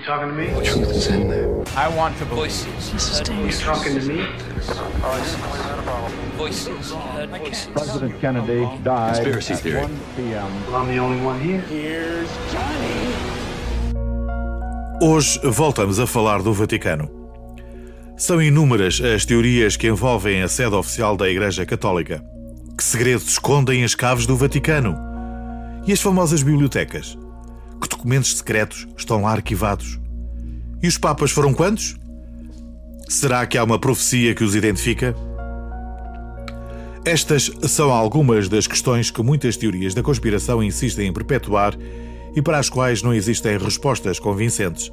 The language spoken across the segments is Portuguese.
You talking to me? The truth is in there. I want to voices. You talking to me? Voices. Heard voices. President Kennedy died Conspiracy at theory. 1 p.m. Well, I'm the only one here. Hoje voltamos a falar do Vaticano. São inúmeras as teorias que envolvem a sede oficial da Igreja Católica. Que segredos escondem as caves do Vaticano? E as famosas bibliotecas? Que documentos secretos estão lá arquivados? E os Papas foram quantos? Será que há uma profecia que os identifica? Estas são algumas das questões que muitas teorias da conspiração insistem em perpetuar e para as quais não existem respostas convincentes.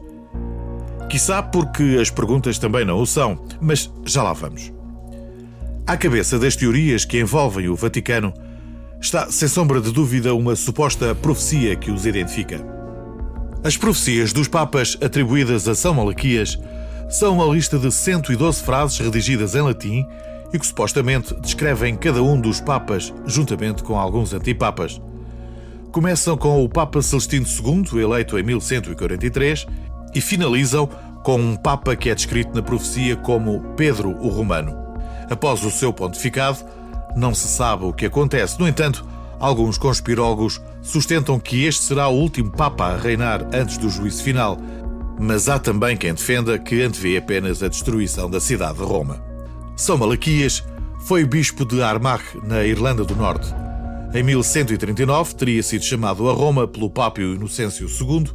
Quizá porque as perguntas também não o são, mas já lá vamos. À cabeça das teorias que envolvem o Vaticano está, sem sombra de dúvida, uma suposta profecia que os identifica. As profecias dos Papas atribuídas a São Malaquias são uma lista de 112 frases redigidas em latim e que supostamente descrevem cada um dos Papas, juntamente com alguns antipapas. Começam com o Papa Celestino II, eleito em 1143, e finalizam com um Papa que é descrito na profecia como Pedro o Romano. Após o seu pontificado, não se sabe o que acontece. No entanto, alguns conspirólogos sustentam que este será o último Papa a reinar antes do juízo final, mas há também quem defenda que antevê apenas a destruição da cidade de Roma. São Malaquias foi bispo de Armagh, na Irlanda do Norte. Em 1139 teria sido chamado a Roma pelo Papa Inocêncio II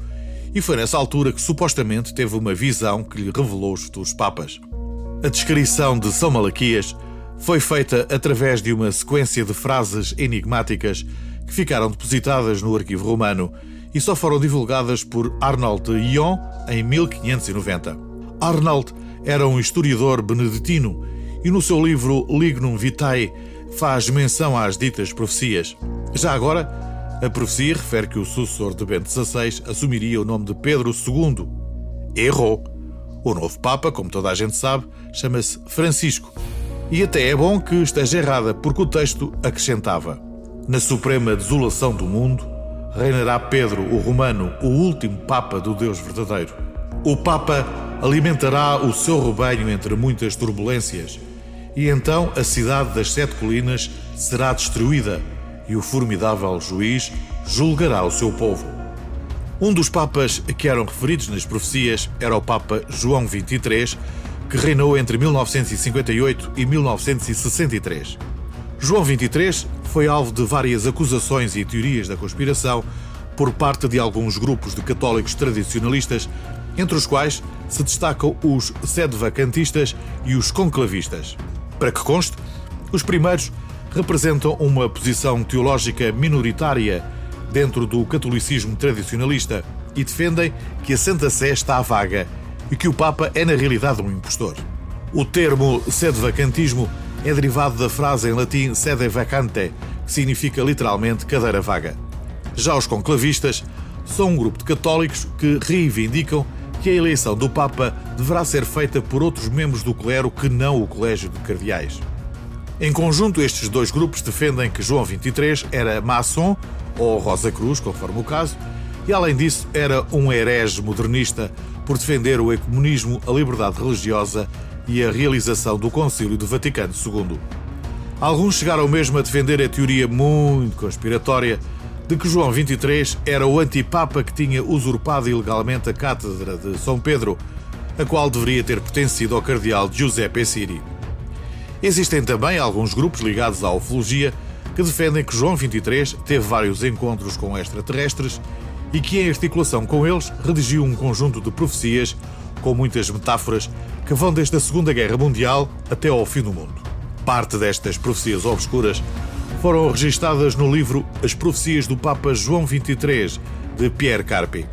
e foi nessa altura que supostamente teve uma visão que lhe revelou os futuros papas. A descrição de São Malaquias foi feita através de uma sequência de frases enigmáticas que ficaram depositadas no arquivo romano e só foram divulgadas por Arnold Ion em 1590. Arnold era um historiador beneditino e no seu livro Lignum Vitae faz menção às ditas profecias. Já agora, a profecia refere que o sucessor de Bento XVI assumiria o nome de Pedro II. Errou. O novo Papa, como toda a gente sabe, chama-se Francisco. E até é bom que esteja errada, porque o texto acrescentava: Na suprema desolação do mundo, reinará Pedro o Romano, o último Papa do Deus verdadeiro. O Papa alimentará o seu rebanho entre muitas turbulências, e então a cidade das sete colinas será destruída, e o formidável juiz julgará o seu povo. Um dos papas que eram referidos nas profecias era o Papa João XXIII, que reinou entre 1958 e 1963. João XXIII foi alvo de várias acusações e teorias da conspiração por parte de alguns grupos de católicos tradicionalistas, entre os quais se destacam os sedevacantistas e os conclavistas. Para que conste, os primeiros representam uma posição teológica minoritária dentro do catolicismo tradicionalista e defendem que a Santa Sé está vaga e que o Papa é na realidade um impostor. O termo sedevacantismo é derivado da frase em latim sede vacante, que significa literalmente cadeira vaga. Já os conclavistas são um grupo de católicos que reivindicam que a eleição do Papa deverá ser feita por outros membros do clero que não o Colégio de Cardeais. Em conjunto, estes dois grupos defendem que João XXIII era maçom ou Rosa Cruz, conforme o caso, e além disso era um herege modernista por defender o ecumenismo, a liberdade religiosa e a realização do Concílio do Vaticano II. Alguns chegaram mesmo a defender a teoria muito conspiratória de que João XXIII era o antipapa que tinha usurpado ilegalmente a cátedra de São Pedro, a qual deveria ter pertencido ao cardeal Giuseppe Siri. Existem também alguns grupos ligados à ufologia que defendem que João XXIII teve vários encontros com extraterrestres e que, em articulação com eles, redigiu um conjunto de profecias com muitas metáforas que vão desde a Segunda Guerra Mundial até ao fim do mundo. Parte destas profecias obscuras foram registadas no livro As Profecias do Papa João XXIII, de Pierre Carpi.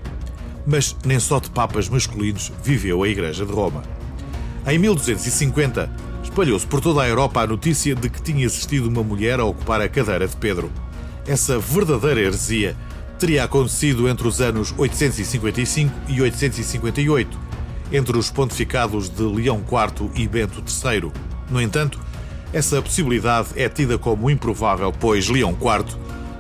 Mas nem só de papas masculinos viveu a Igreja de Roma. Em 1250, espalhou-se por toda a Europa a notícia de que tinha existido uma mulher a ocupar a cadeira de Pedro. Essa verdadeira heresia teria acontecido entre os anos 855 e 858, entre os pontificados de Leão IV e Bento III. No entanto, essa possibilidade é tida como improvável, pois Leão IV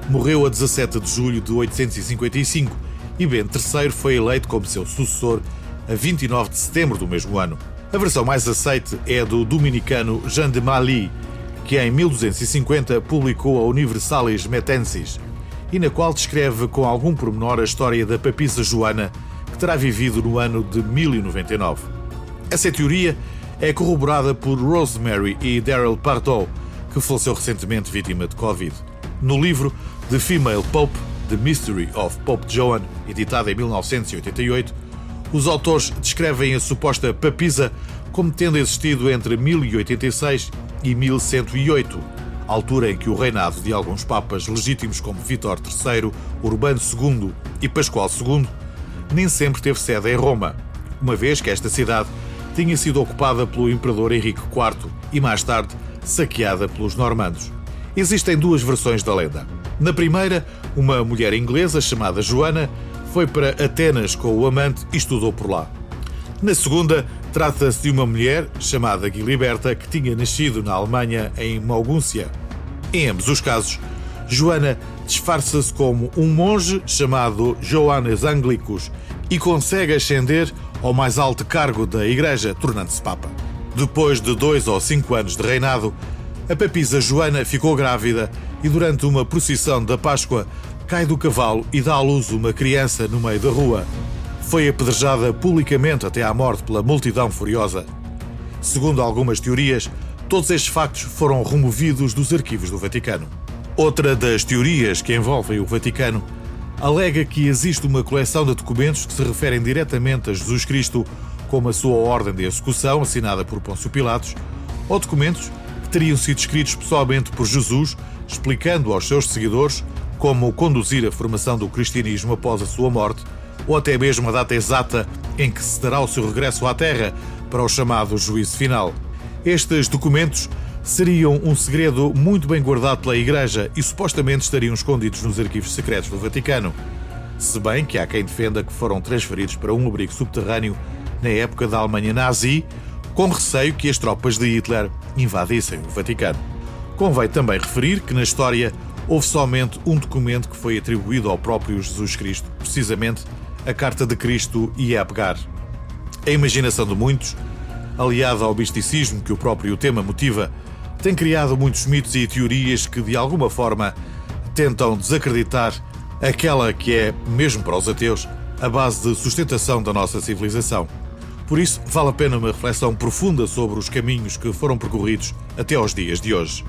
morreu a 17 de julho de 855 e Bento III foi eleito como seu sucessor a 29 de setembro do mesmo ano. A versão mais aceite é a do dominicano Jean de Mali, que em 1250 publicou a Universalis Metensis, e na qual descreve com algum pormenor a história da papisa Joana, terá vivido no ano de 1099. Essa teoria é corroborada por Rosemary e Daryl Pardoe, que faleceu recentemente vítima de Covid. No livro The Female Pope, The Mystery of Pope Joan, editado em 1988, os autores descrevem a suposta papisa como tendo existido entre 1086 e 1108, altura em que o reinado de alguns papas legítimos como Vítor III, Urbano II e Pascoal II nem sempre teve sede em Roma, uma vez que esta cidade tinha sido ocupada pelo imperador Henrique IV e mais tarde saqueada pelos normandos. Existem duas versões da lenda. Na primeira, uma mulher inglesa chamada Joana foi para Atenas com o amante e estudou por lá. Na segunda, trata-se de uma mulher chamada Giliberta que tinha nascido na Alemanha em Maugúncia. Em ambos os casos, Joana disfarça-se como um monge chamado Johannes Anglicus e consegue ascender ao mais alto cargo da Igreja, tornando-se Papa. Depois de dois ou cinco anos de reinado, a papisa Joana ficou grávida e, durante uma procissão da Páscoa, cai do cavalo e dá à luz uma criança no meio da rua. Foi apedrejada publicamente até à morte pela multidão furiosa. Segundo algumas teorias, todos estes factos foram removidos dos arquivos do Vaticano. Outra das teorias que envolvem o Vaticano alega que existe uma coleção de documentos que se referem diretamente a Jesus Cristo, como a sua ordem de execução assinada por Pôncio Pilatos, ou documentos que teriam sido escritos pessoalmente por Jesus, explicando aos seus seguidores como conduzir a formação do cristianismo após a sua morte, ou até mesmo a data exata em que se dará o seu regresso à Terra para o chamado juízo final. Estes documentos seriam um segredo muito bem guardado pela Igreja e supostamente estariam escondidos nos arquivos secretos do Vaticano. Se bem que há quem defenda que foram transferidos para um abrigo subterrâneo na época da Alemanha nazi, com receio que as tropas de Hitler invadissem o Vaticano. Convém também referir que na história houve somente um documento que foi atribuído ao próprio Jesus Cristo, precisamente a Carta de Cristo e a Abgar. A imaginação de muitos, aliada ao misticismo que o próprio tema motiva, tem criado muitos mitos e teorias que, de alguma forma, tentam desacreditar aquela que é, mesmo para os ateus, a base de sustentação da nossa civilização. Por isso, vale a pena uma reflexão profunda sobre os caminhos que foram percorridos até aos dias de hoje.